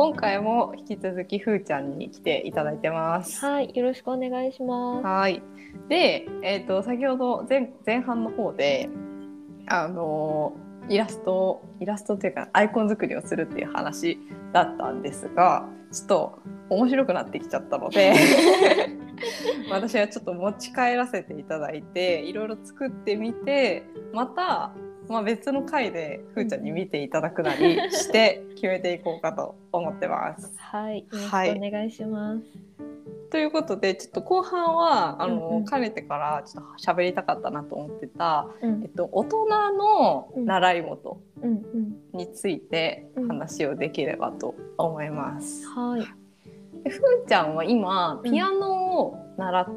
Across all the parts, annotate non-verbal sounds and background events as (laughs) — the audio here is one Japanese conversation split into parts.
今回も引き続きふーちゃんに来ていただいてます。はい、よろしくお願いします。はい。で、えっ、と先ほど前前半の方であのイラストイラストっていうかアイコン作りをするっていう話だったんですが、ちょっと面白くなってきちゃったので。(laughs) 私はちょっと持ち帰らせていただいていろいろ作ってみてまた、まあ、別の回でふーちゃんに見ていただくなりして決めていこうかと思ってます。はい、はいお願いします。ということでちょっと後半はあの、うんうんかねてからちょっと喋りたかったなと思ってた、うんえっと、大人の習い事。についてうん話をできればと思います。はい。でふーちゃんは今ピアノを習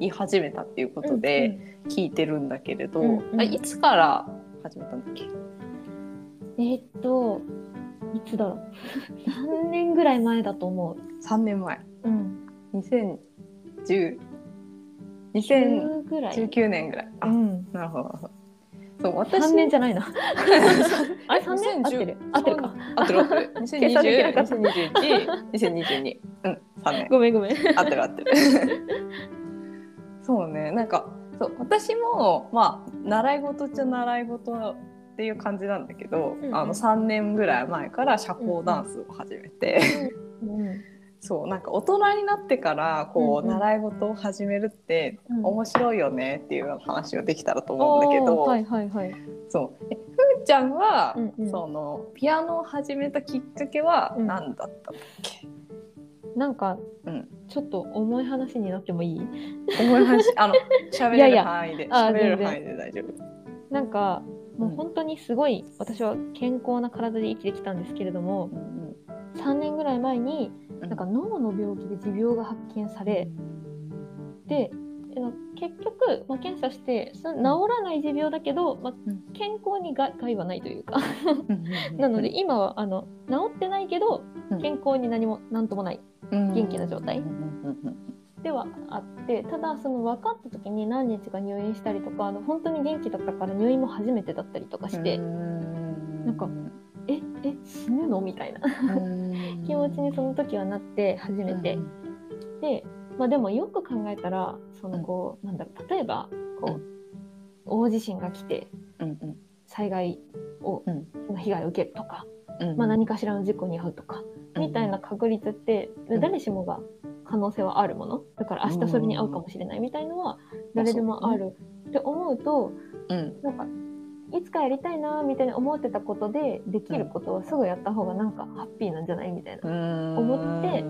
い始めたっていうことで聞いてるんだけれど、うんうんあいつから始めたんだっけ？えーっと、いつだろう？(laughs) 三年ぐらい前だと思 ?3 年前う。うん。2010 2019 10ぐらい。年ぐらい。あ、うん。なるほど。そう私三年じゃないな。(laughs) あれ？三年？合ってる。合ってるか。合ってる合ってる。(laughs) 計算できなかった2020、2021、2022。うん、3年。ごめんごめん。合ってる合ってる。そうね、なんか、そう、私も、まあ、習い事っちゃ習い事っていう感じなんだけど、うんうん。あの3年ぐらい前から社交ダンスを始めて、うん。(laughs) そう、なんか大人になってから、こう、うんうん。習い事を始めるってうん。面白いよねっていう話をできたらと思うんだけど、はいはいはい。そう。えふーちゃんは、うんうん。その、ピアノを始めたきっかけはうん。何だったっけ、なんかうんちょっと重い話になってもいい？思い話？あの (laughs) 喋れる範囲で。あ喋れる範囲で大丈夫。なんかもううん。本当にすごい私は健康な体で生きてきたんですけれどもうん3年ぐらい前にうん。なんか脳の病気で持病が発見されであの結局、まあ、検査してその治らない持病だけど、まあうん、健康に害害はないというか。うん (laughs) なので今はあの治ってないけどうん健康に何も何ともない。元気な状態。ではあってただその分かった時に何日か入院したりとかあの本当に元気だったから入院も初めてだったりとかして、うんなんかええ死ぬの？みたいな。うん。(laughs) 気持ちにその時はなって初めて、で、まあ、でもよく考えたらそのこう、なんだろう例えばこう、大地震が来て災害を、うん。の被害を受けるとか、うん。まあ、何かしらの事故に遭うとか、みたいな確率って、うん。誰しもが可能性はあるもの？だから明日それに遭うかもしれないみたいのは誰でもある。って思うとうん。なんかいつかやりたいなみたいに思ってたことでできることはすぐやった方がなんかハッピーなんじゃないみたいな、思って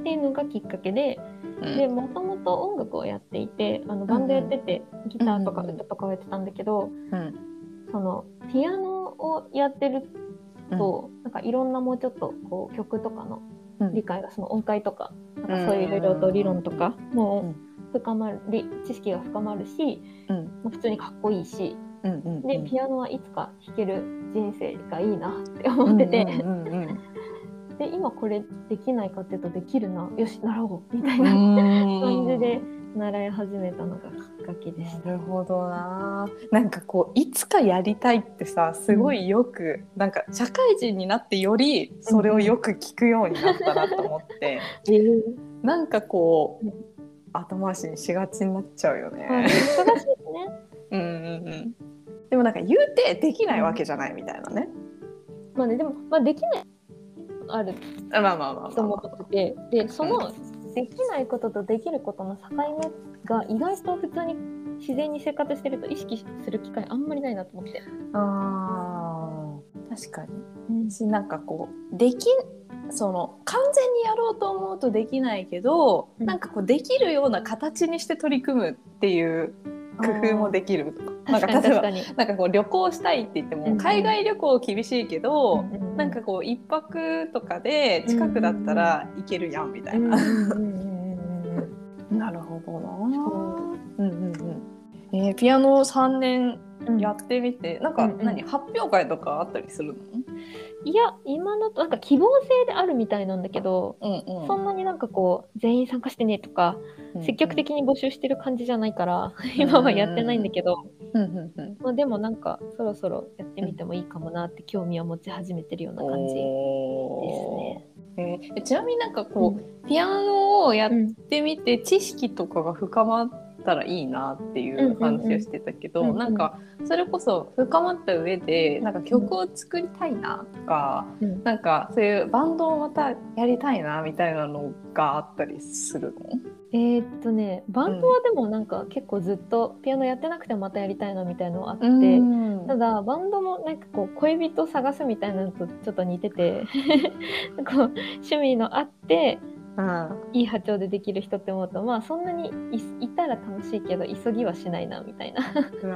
っていうのがきっかけでうん。でもともと音楽をやっていてあのバンドやってて、ギターとか歌とかをやってたんだけど、うん。そのピアノをやってると、なんかいろんなもうちょっとこう曲とかのうん。理解がその音階とかなんかそういういろいろと理論とかもうん。深まるり知識が深まるし、うん。まあ普通にかっこいいしうんうんでピアノはいつか弾ける人生がいいなって思ってて、うんうんうんで今これできないかっていうとできるなよし習おうみたいなうん感じで習い始めたのがきっかけでした。なるほどな。なんかこういつかやりたいってさすごいよく、なんか社会人になってよりそれをよく聞くようになったなと思って、(laughs) なんかこううん後回しにしがちになっちゃうよまあね。忙しいね。(laughs) うんうんうん。でもなんか言うてできないわけじゃないみたいなね。まあねでもまあできないある。まあまあまあまあ。と思まあ。ってて。でそのできないこととできることの境目が意外と普通に自然に生活してると意識する機会あんまりないなと思って。あー確かに。うん。しなんかこうできその完全にやろうと思うとできないけど、うん。なんかこうできるような形にして取り組むっていう工夫もできるとか。なん。確か例えば。なんかこう旅行したいって言っても、海外旅行厳しいけど、うんうんうんなんかこう一泊とかで近くだったら行けるやんみたいな。なるほどな。うんうんうん。えーピアノ3年うん。やってみて、なんかうんうん。何、発表会とかあったりするの？いや今のとなんか希望制であるみたいなんだけど、うんうそんなになんかこう全員参加してねとか、積極的に募集してる感じじゃないから、今はやってないんだけど、うんうんうん。まあ、でもなんかそろそろやってみてもいいかもなって興味を持ち始めてるような感じですね。えーちなみになんかこう、ピアノをやっうんてみて知識とかが深まったらいいなっていう話をしてたけど、うんうん。うんなんかそれこそ深まった上でなんか曲を作りたいなとか、うん。なんかそういうバンドをまたやりたいなみたいなのがあったりするの？えーっとねバンドはでもなんか結構ずっとピアノやってなくてもまたやりたいなみたいのはあって、うん。ただバンドもなんかこう恋人を探すみたいなのとちょっと似てて (laughs) こう趣味のあってうんいい波長でできる人って思うとまあそんなにいいたら楽しいけど急ぎはしないなみたいな。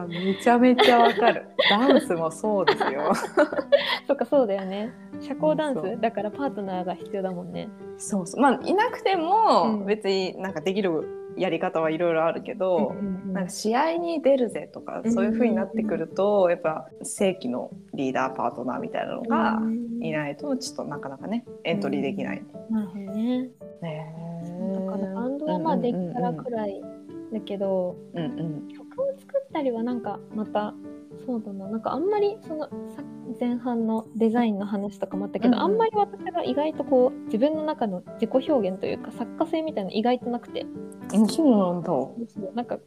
めちゃめちゃわかる。(laughs) ダンスもそうですよ。(laughs) そっかそうだよね。社交ダンス？だからパートナーが必要だもんね。そうそう。まあいなくても、うん。別になんかできるやり方はいろいろあるけど、うんうんうん。なんか試合に出るぜとか、うんそういう風になってくるとやっぱ正規のリーダーパートナーみたいなのがうんいないとちょっとなかなかねエントリーできない。なるほどね。ねだからバンドはまあできたらくらいだけど、うんうん曲を作ったりはなんかまたそうだな。なんかあんまりそのさ前半のデザインの話とかもあったけど、うんうん。あんまり私が意外とこう自分の中の自己表現というか作家性みたいなの意外となくて。うんそうなんだ。なんか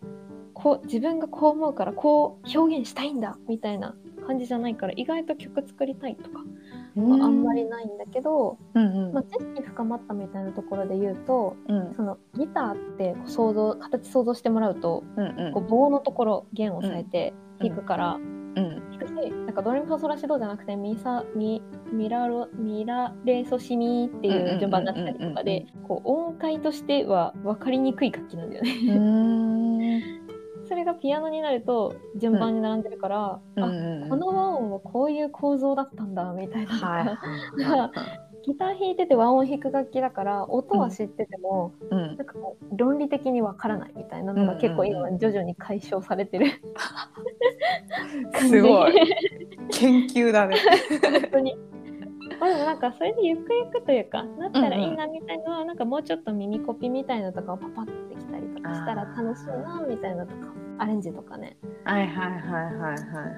こう自分がこう思うからこう表現したいんだみたいな感じじゃないから意外と曲作りたいとかはあんまりないんだけど、うんうん。まあ、知識深まったみたいなところで言うとうん。そのギターって想像形想像してもらうとうんうん。こう棒のところ弦を押さえて弾くから、うん。弾くしなんかドレミファソラシドじゃなくてミサミミラロミラレソシミっていう順番になったりとかでこう音階としては分かりにくい楽器なんだよね。それがピアノになると順番に並んでるから、うん。あうんこの和音はこういう構造だったんだみたいな。はい (laughs) ギター弾いてて和音弾く楽器だから音は知ってても、うん。なんかこう論理的にわからないみたいなのが結構うんうん。うん今徐々に解消されてる。(laughs) すごい。研究だね。本当に。まあでもなんかそれでゆくゆくというかなったらいいなみたいなのは、なんかもうちょっと耳コピみたいなのとかをパパってきたりとかしたら楽しいなみたいなとかアレンジとかねはいはいはいはいはい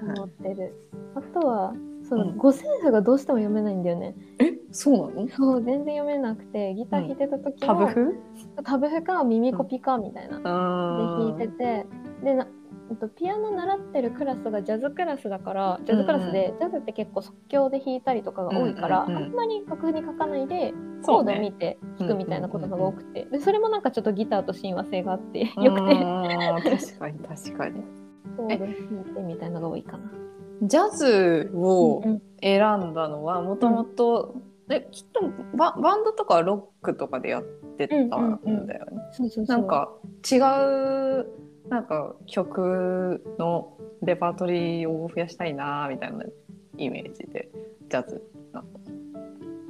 はい思。ってる。あとはそう、うん五線譜がどうしても読めないんだよね。え？そうなの？そう全然読めなくてギター弾いてた時も、タブ譜？タブ譜か耳コピかみたいな。でう弾いててでなえっとピアノ習ってるクラスがジャズクラスだからジャズクラスで、ジャズって結構即興で弾いたりとかが多いから、うんうんうん。あんまり楽譜に書かないでコーそうね。ドを見て弾くみたいなことが多くて、でそれもなんかちょっとギターと親和性があってよくて。うん確かに確かに。コード弾いてみたいなのが多いかな。ジャズをうんうん。選んだのはもともとえきっとババンドとかロックとかでやってたんだよね。そうそうそう。なんか違うなんか曲のレパートリーを増やしたいなみたいなイメージでジャズな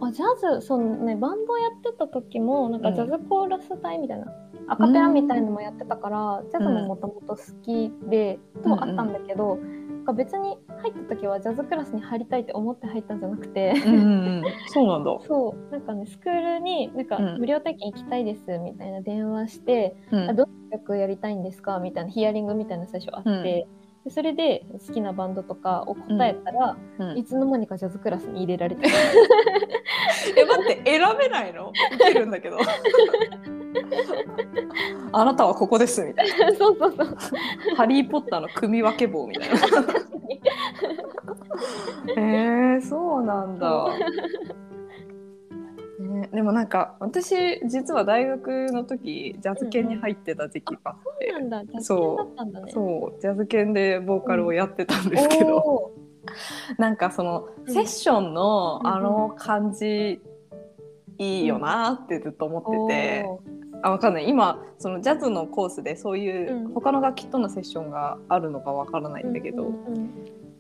あジャズそうねバンドやってた時もなんかジャズコーラス隊みたいな、アカペラみたいのもやってたから、ジャズももともと好きで、とはあったんだけど、なんか別に入った時はジャズクラスに入りたいって思って入ったんじゃなくて、うんうんうん、そうなんだ。(laughs) そう。なんかねスクールになんかうん。無料体験行きたいですみたいな電話して、うん。あどんな曲やりたいんですかみたいなヒアリングみたいな最初あって、うん。でそれで好きなバンドとかを答えたら、うん。いつの間にかジャズクラスに入れられてえ待って選べないの？いけるんだけど。(laughs) あなたはここですみたいな。そうそうそう「ハリー・ポッター」の組み分け棒みたいな。へえそうなんだ、もなんか私実は大学の時ジャズ犬に入ってた時期があって、そうなんだ。ジャズそう犬だったんだね。そう。ジャズ犬でボーカルをやってたんですけど、おなんかそのうん。セッションのうんあの感じいいよなってずっと思ーってて、おあわかんない。今そのジャズのコースでそういううん。他の楽器とのセッションがあるのかわからないんだけど、うんうん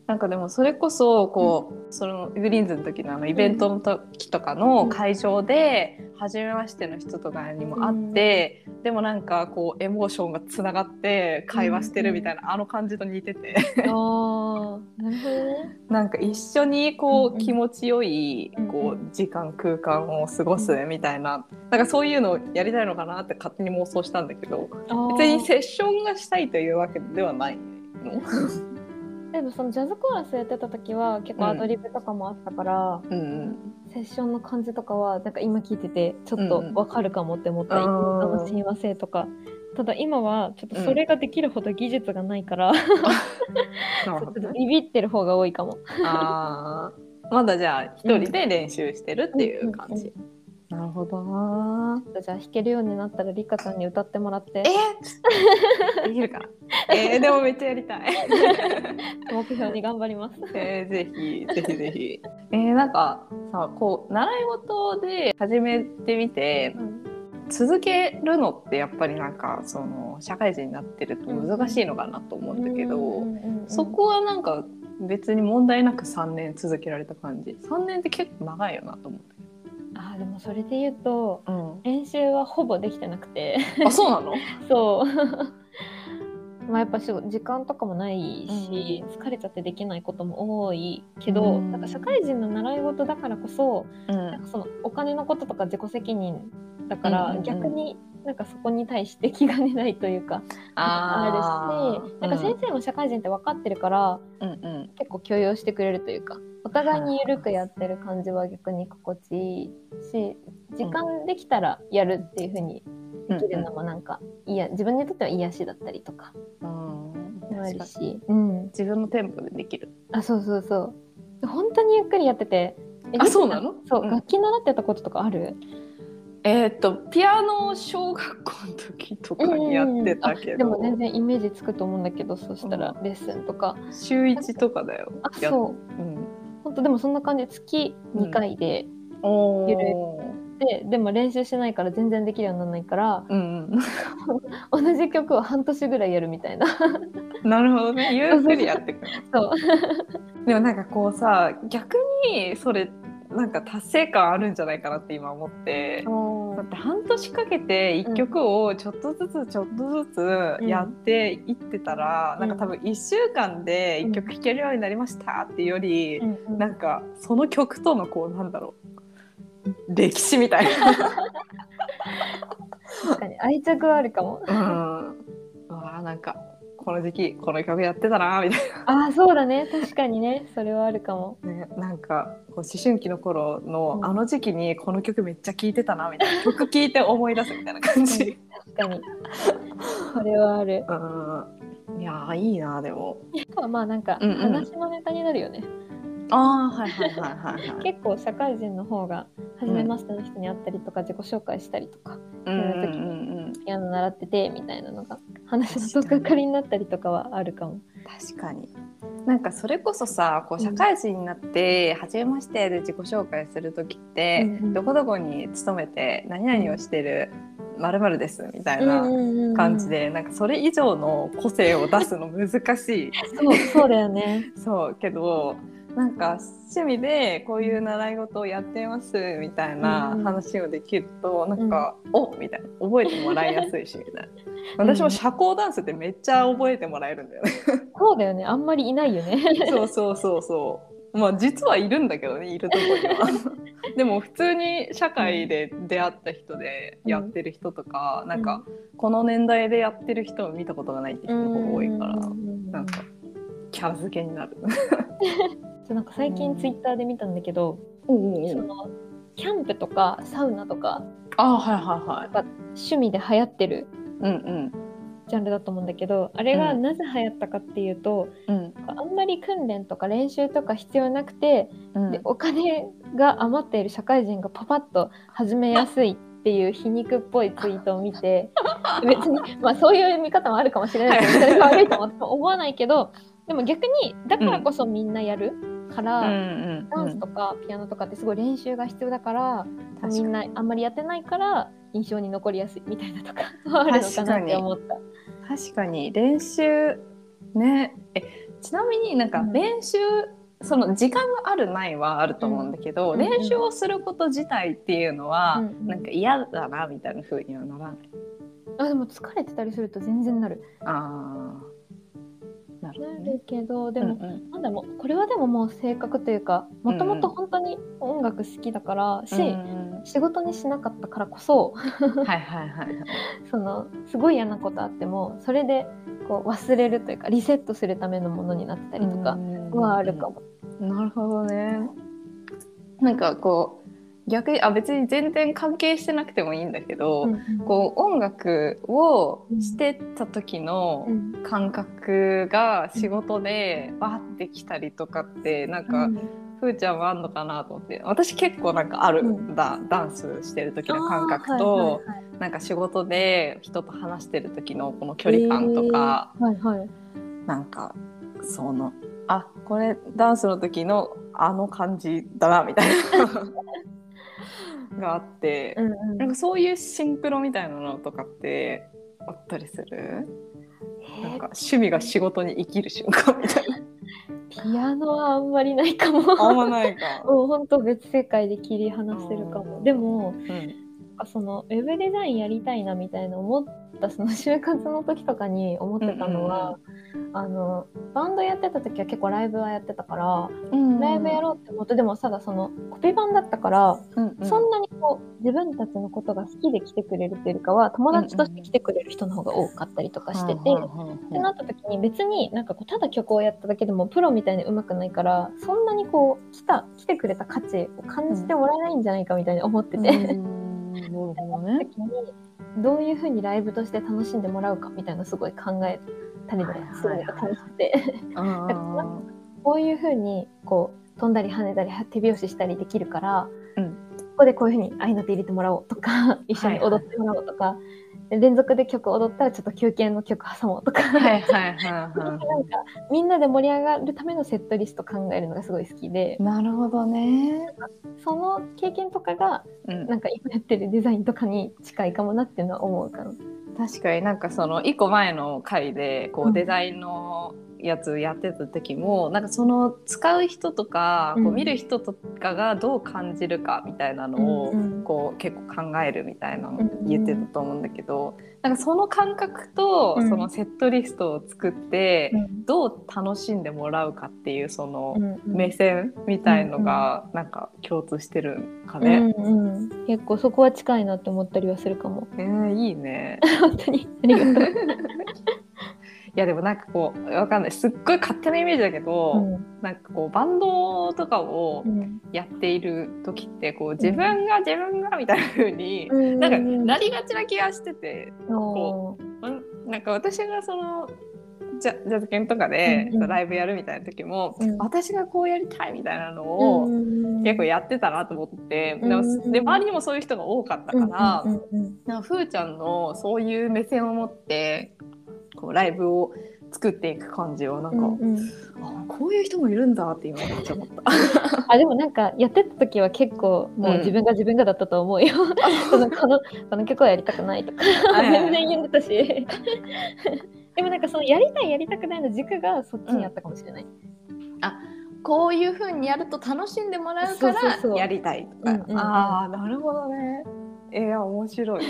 なんかでもそれこそこう、そのグリーンズの時のあのイベントの時とかの会場で初めましての人とかにも会って、でもなんかこうエモーションがつながって会話してるみたいな、あの感じと似てて。ああなるほどね。(laughs) なんか一緒にこう気持ちよいうんこう時間空間を過ごすみたいななんかそういうのをやりたいのかなって勝手に妄想したんだけど別にセッションがしたいというわけではないの。(laughs) でもそのジャズコーラスやってた時は結構アドリブとかもあったから、うんセッションの感じとかはなんか今聞いててちょっとわかるかもって思った、うんあの親和性とか。ただ今はちょっとそれができるほど技術がないから、なる (laughs) ちょほどねっとビビってる方が多いかも。あー。まだじゃあ一人で練習してるっていう感じ。なるほどな。じゃあ弾けるようになったらリカちゃんに歌ってもらってえ？(laughs) できるかな？(laughs) えー、でもめっちゃやりたい。(laughs) 目標に頑張ります。えー、ぜひぜひぜひ。えー、なんかさこう習い事で始めてみて続けるのってやっぱりなんかその社会人になってると難しいのかなと思うんだけど、うんうんうんうんそこはなんか別に問題なく3年続けられた感じ3年って結構長いよなと思って、あーでもそれで言うとうん、練習はほぼできてなくて。あそうなの？(laughs) そう。(laughs) まあやっぱし時間とかもないし、疲れちゃってできないことも多いけど、うん。なんか社会人の習い事だからこそうん。なんかそのお金のこととか自己責任だから、うんうんうん。逆になんかそこに対して気兼ねないというかあるしなんか先生も社会人って分かってるから、うんうん。結構許容してくれるというかお互いに緩くやってる感じは逆に心地いいし時間できたらやるっていう風にできるのもなんか、いや自分にとっては癒しだったりとかうん。もあるし、うん、自分のテンポでできる。あそうそうそう。本当にゆっくりやってて。えあそうなの？そう、うん。楽器習ってたこととかある？えーっとピアノを小学校の時とかにやってたけど、でも全然イメージつくと思うんだけどそしたらレッスンとか、週1とかだよ。あやそう。うん、本当でもそんな感じ月2回で、おゆるー。ででも練習しないから全然できるようにならないからうん (laughs) 同じ曲を半年ぐらいやるみたいな。うん、なるほどね。ゆっくりやっていくの。(laughs) そう。でもなんかこうさ逆にそれなんか達成感あるんじゃないかなって今思って。だって半年かけて一曲をちょっとずつちょっとずつやっていってたら、うん。なんか多分1週間で一曲弾けるようになりましたっていうより、うんうん。なんかその曲とのこうなんだろう歴史みたいな。確かに愛着はあるかも。うん、あーなんかこの時期この曲やってたなみたいああそうだね。確かにね。それはあるかも。な、ね、なんかこう思春期の頃のうん。あの時期にこの曲めっちゃ聴いてたなみたいな。曲聴いて思い出すみたいな感じ。(laughs) 確かに。それはある。うん、いやーいいなでも。(laughs) まあなんかうんうん。話のネタになるよね、ああはいはいはいはいはい。結構社会人の方が初めましての人に会ったりとか自己紹介したりとかうんうんうんピアノ習っててみたいなのが話のとっかかりになったりとかはあるかも。確かに。なんかそれこそさこう社会人になって初めましてで自己紹介する時って、うんうんどこどこに勤めて何々をしてるまるですみたいな感じで、なんかそれ以上の個性を出すの難しいそうそうだよね。(laughs) そうけどなんか趣味でこういう習い事をやってますみたいなうん。うん話をできると、なんか「おみたいな。覚えてもらいやすいしみたいな。私も社交ダンスってめっちゃ覚えてもらえるんだよね。そうだよね。あんまりいないよね。(laughs) そうそうそうそう。まあ実はいるんだけどねいるとこには。(laughs) でも普通に社会で出会った人でやってる人とか、なんかこの年代でやってる人を見たことがないって人の方が多いから、なんかキャラ付けになる。(laughs) そうなんか最近ツイッターで見たんだけど、おうそのキャンプとかサウナとかあはいはいはい。趣味で流行ってるうんジャンルだと思うんだけどあれがうん。なぜ流行ったかっていうと、うん。あんまり訓練とか練習とか必要なくて、うん。でお金が余っている社会人がパパッと始めやすいっていう皮肉っぽいツイートを見て (laughs) 別に、まあ、そういう見方もあるかもしれないけどそれが悪いとも思わないけどでも逆にだからこそみんなやるから、うんダンスとかピアノとかってすごい練習が必要だから、みんなあんまりやってないから印象に残りやすいみたいなとかあるのかなって思った。確かに練習ねえちなみになんかうん練習、その時間があるないはあると思うんだけど、うん練習をすること自体っていうのは、うんなんか嫌だなみたいな風にはならない？あでも疲れてたりすると全然なる。ああ。なるけどでも、うんうんなんだろうこれはでももう性格というかもともと本当に音楽好きだから、し、うん仕事にしなかったからこそはいはいはいはい。(laughs) そのすごい嫌なことあってもそれでこう忘れるというかリセットするためのものになってたりとかはあるかも。なるほどね。なんかこう逆にあ別に全然関係してなくてもいいんだけど、うんうん。こう音楽をしてた時のうん。感覚が仕事でバーってきたりとかってなんか、ふーちゃんはあんのかなと思って。私結構なんかあるんだ、ダンスしてる時の感覚と、はいはいはい。なんか仕事で人と話してる時のこの距離感とか、えーはいはい。なんかそのあこれダンスの時のあの感じだなみたいな (laughs) があって、うんうんなんかそういうシンクロみたいなのとかってあったりする？なんか趣味が仕事に生きる瞬間みたいな。ピアノはあんまりないかも。あんまないか。(laughs) もう本当別世界で切り離せるかも。でもうんかそのウェブデザインやりたいなみたいな思ったその就活の時とかに思ってたのは、あのバンドやってた時は結構ライブはやってたから、ライブやろうって思ってでもただそのコピー版だったから、うんうん。そんなにこう自分たちのことが好きで来てくれるっていうよりかは友達として来てくれる人の方が多かったりとかしてて。うんうんうんってなった時に別になんかこうただ曲をやっただけでもプロみたいに上手くないからそんなにこう来た来てくれた価値を感じてもらえないんじゃないかみたいに思ってて、うんなるほどね。どういうふうにライブとして楽しんでもらうかみたいなのすごい考えたりとかするのが楽しくてあ (laughs) こういうふうにこう飛んだり跳ねたり手拍子したりできるから、うん。ここでこういうふうに合いの手入れてもらおうとか一緒に踊ってもらおうとか、で連続で曲踊ったらちょっと休憩の曲挟もうとか。ーはいはいはいなんかはみんなで盛り上がるためのセットリスト考えるのがすごい好きでい。なるほどね。その経験とかがうんなんか今やってるデザインとかに近いかもなっていうのは思うかな。確かになんかその一個前の回でこううんデザインのやつやってた時も、なんかその使う人とか、こううん見る人とかがどう感じるかみたいなのを、こう結構考えるみたいなの言ってたと思うんだけど、なんかその感覚とうんそのセットリストを作って、うんどう楽しんでもらうかっていうその目線みたいのがなんか共通してるんかうんね。うん、結構そこは近いなって思ったりはするかも。えーいいね。(laughs) 本当にありがとう。(laughs) いやでもなんかこうわかんない。すっごい勝手なイメージだけど、うん。なんかこうバンドとかをうん。やっている時ってこう自分が自分がみたいな風に、うん。なんかなりがちな気がしてて、うん。なんか私がそのジャジャズ犬とかで、うんうん。ライブやるみたいな時も、うん。私がこうやりたいみたいなのを、うん。結構やってたなと思って、うん。でもで周りにもそういう人が多かったから、うんうんうん。なんかふーちゃんのそういう目線を持ってこうライブを作っていく感じはなんか、うんうんあこういう人もいるんだって今めっちゃ思った。(laughs) あでもなんかやってた時は結構もう自分が自分がだったと思うよ。(laughs) このこのこの曲はやりたくないとか全然言ってたし。(laughs) でもなんかそのやりたいやりたくないの軸がそっちにあったかもしれない。こういう風にやると楽しんでもらうからやりたいとか。うんうんうんああなるほどね。いや面白い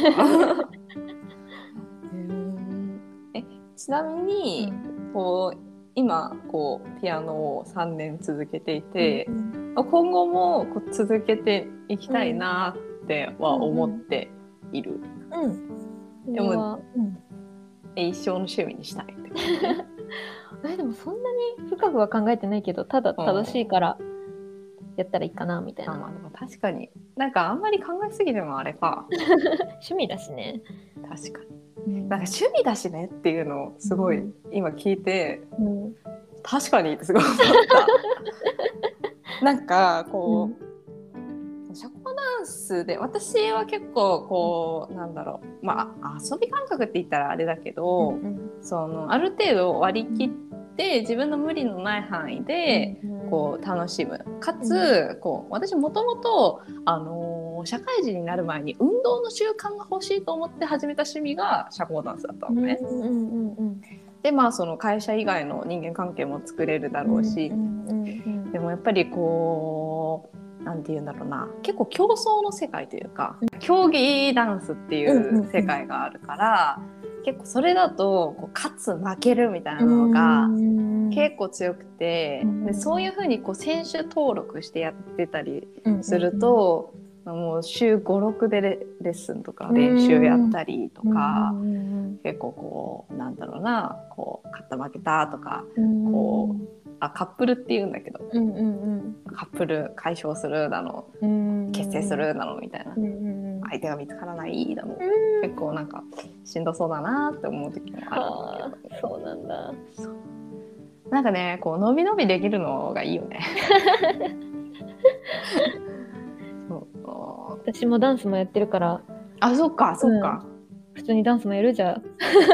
ちなみに、こう今こうピアノを3年続けていて、うん今後もこう続けていきたいなっては思っている。うん。でもうん。え一生の趣味にしたいって。ことね。えでもそんなに深くは考えてないけどただ楽しいからやったらいいかなみたいな、あまあでも確かに。なんかあんまり考えすぎてもあれか。(laughs) 趣味だしね、確かに。うんなんか趣味だしねっていうのをすごいうん。今聞いてうん。確かにってすごい思った。(laughs) なんかこう、社交ダンスで私は結構こうなんだろう。まあ遊び感覚って言ったらあれだけど、うんそのある程度割り切って自分の無理のない範囲で、こう楽しむ。かつ、こう私もともと、あのー社会人になる前に運動の習慣が欲しいと思って始めた趣味が社交ダンスだったのね。うんうんうんうんででまあその会社以外の人間関係も作れるだろうし、うんうんうんでもやっぱりこうなんて言うんだろうな。結構競争の世界というか、競技ダンスっていう世界があるから、結構それだとこう勝つ負けるみたいなのがうん結構強くて、うんでそういうふうにこう選手登録してやってたりうん。すると、もう週56でレレッスンとか練習やったりとか、結構こうなんだろうなこう勝った負けたとかうん。こあカップルっていうんだけどカップル解消するだのうん。結成するだのみたいな相手が見つからないだのうん。結構なんかしんどそうだなって思う時もあはあるんだけど。そうなんだ。そう。なんかねこう伸び伸びできるのがいいよね。(laughs) 私もダンスもやってるから。あそっかそっか、普通にダンスもやるじゃん。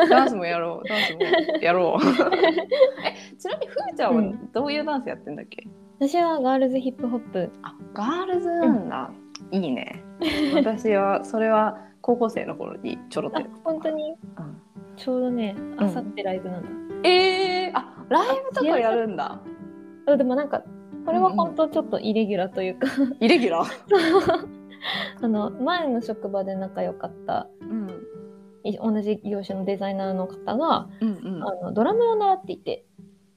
ダンスもやろうダンスもやろう。(laughs) (laughs) えちなみにふーちゃんはどういうダンスやってんだっけ、私はガールズヒップホップ。あガールズなんだ、いいね。私はそれは高校生の頃にちょろっとあやってた本当に？うん。ちょうどねあさってライブなんだ、えー、あライブとかやるんだ。あでもなんかこれは本当ちょっとイレギュラーというか、イレギュラー、(laughs) あの前の職場で仲良かったうん、い同じ業種のデザイナーの方が、うんうん。あのドラムを習っていて。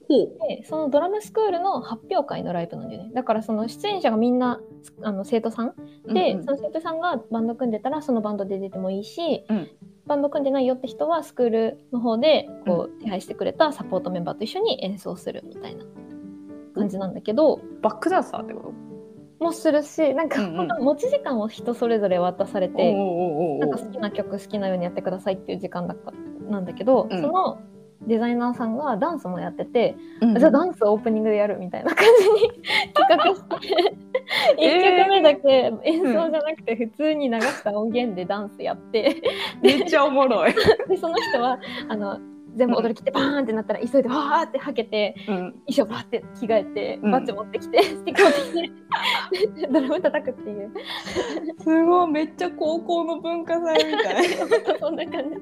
ほでそのドラムスクールの発表会のライブなんだよね。だからその出演者がみんなあの生徒さん？うで、うん。うんその生徒さんがバンド組んでたらそのバンドで出てもいいし、うん。バンド組んでないよって人はスクールの方でこう手配してくれたサポートメンバーと一緒に演奏するみたいな感じなんだけど、バックダンサーってこともするしなんかうんうん。持ち時間を人それぞれ渡されて、なんか好きな曲好きなようにやってくださいっていう時間だったなんだけど、うん。そのデザイナーさんがダンスもやってて、うん。じゃあダンスをオープニングでやるみたいな感じに企画して1曲目だけ演奏じゃなくて普通に流した音源でダンスやって。めっちゃおもろい、(laughs) でその人はあの全部踊り切ってバーンってなったら急いでわーってはけてうん、衣装バーって着替えて、うん。バッジ持ってきて (laughs) スティック持ってきて (laughs) ドラム叩くっていう。すごい。めっちゃ高校の文化祭みたい。(laughs) そんな感じ。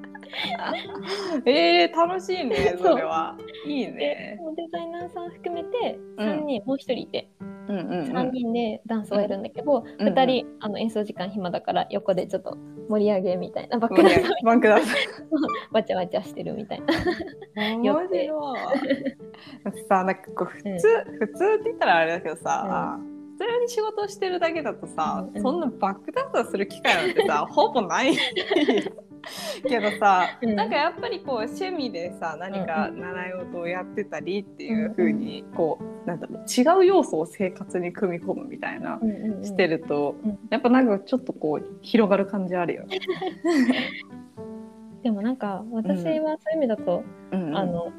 えー、楽しいねそれは。いいでねデザイナーさん含めてうん。3人、もう1人いてうんうんうん。3人でダンスをやるんだけど、うん2人あの演奏時間暇だから横でちょっと盛り上げみたいなバックダン。サーバンクダン。サ (laughs) わちゃわちゃしてるみたいな。面白い。さなんかこう普通、普通って言ったらあれだけどさ、普通に仕事をしてるだけだとさ、うんそんなバックダンサーする機会なんてさほぼない (laughs) けどさ、うん。なんかやっぱりこう趣味でさ何か習い事をやってたりっていう風にこうなんだろう違う要素を生活に組み込むみたいなしてると、うん。やっぱなんかちょっとこう広がる感じあるよね。(laughs) でもなんか私はそういう意味だと、うんうん。あの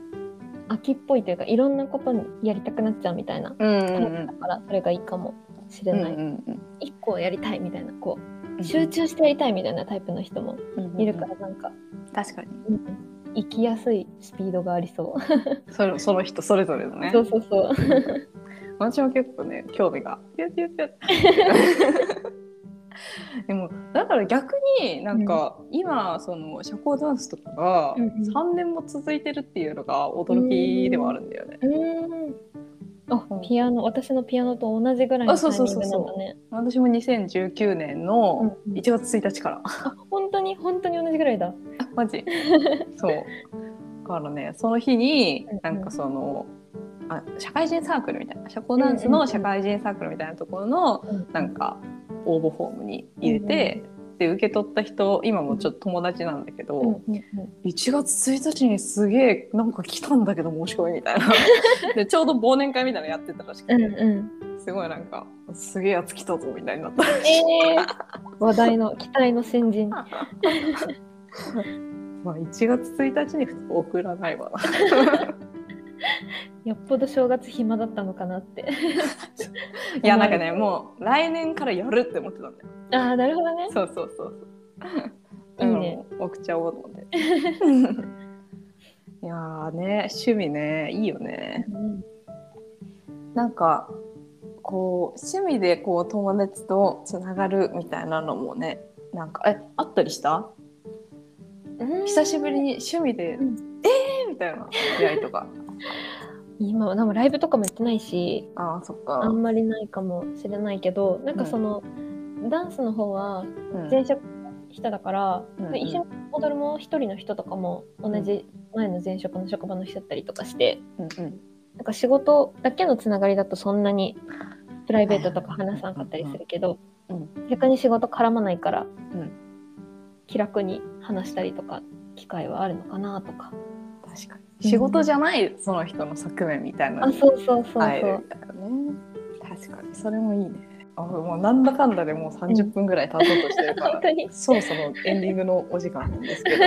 秋っぽいというかいろんなことにやりたくなっちゃうみたいなうんうんタイプだからそれがいいかもしれない。うんうん一個やりたいみたいなこう。うん集中してやりたいみたいなタイプの人もいるかうん。らなんか、確かに。うん。生きやすいスピードがありそう。(laughs) そのその人それぞれのね。そうそうそう。私も結構ね興味が。(laughs) でもだから逆になんか、今その社交ダンスとかがうんうん。3年も続いてるっていうのが驚きではあるんだよね。うーん。あ、ピアノ、私のピアノと同じぐらいのタイミングなんだね。私も2019年のうんうん。1月1日から。あ、本当に？本当に同じぐらいだ。あマジ？そう。だからねその日になんかその、あ社会人サークルみたいな社交ダンスの社会人サークルみたいなところのなんか応募フォームに入れて、で受け取った人今もちょっと友達なんだけど、うんうんうん1月1日にすげえなんか来たんだけど申し込みみたいな (laughs) でちょうど忘年会みたいなのやってたらしくて、うんうん。すごいなんかすげえやつ来たぞみたいになった。えー、話題の期待の先人。(laughs) まあ1月1日に送らないわな。(laughs) よっぽど正月暇だったのかなって。(laughs) いやなんかねもう来年からやるって思ってたんだよ。ああ、なるほどね。そうそうそうそう。いいねうん。送っちゃおうと思って。(laughs) いやーね趣味ねいいよね。うんなんかこう趣味でこう友達とつながるみたいなのもねなんかえあったりした？久しぶりに趣味で「うんえー!」みみたいな出会いとか今はライブとかもやってないしああそっあかんまりないかもしれないけどなんかその、ダンスの方はうん。前職人だから、うんうん一緒に踊るも一人の人とかも同じ前の前職の職場の人だったりとかしてうんうん。なんか仕事だけのつながりだとそんなにプライベートとか話さなかったりするけど、うん。逆に仕事絡まないから、うん。気楽に話したりとか機会はあるのかなとか。確かに仕事じゃないその人の側面みたいなのあそうそうそう会えそう。るみたいなね。確かに。それもいいね。あもうなんだかんだでもう30分ぐらい経とうとしてるから、本当に。そろそろエンディングのお時間なんですけど。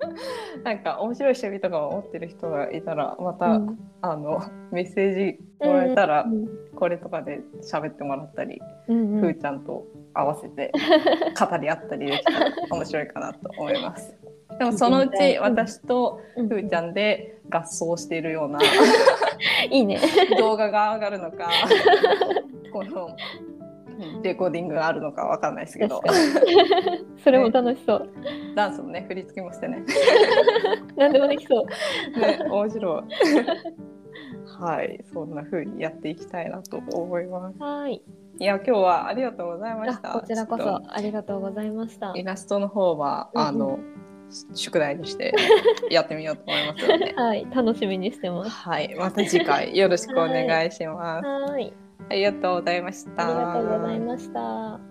(laughs) なんか面白い趣味とかを持ってる人がいたらまた、うん。あのメッセージもらえたら、うん。これとかで喋ってもらったり、うんうん。ふーちゃんと合わせて語り合ったりできたら面白いかなと思います。でもそのうち私とうんふーちゃんで合奏しているような (laughs) いいね。動画が上がるのか (laughs) このレコーディングがあるのかわかんないですけど。それも楽しそう。ダンスのね振り付けもしてね (laughs) 何でもできそう。ね面白い。はいそんな風にやっていきたいなと思います。はい。いや今日はありがとうございまあした。こちらこそありがとうございましたと。イラストの方は、うんうんあの宿題にして (laughs) やってみようと思いますので。はい、楽しみにしてます。はい、また次回よろしくお願いします。(laughs) はい、ありがとうございました。ありがとうございました。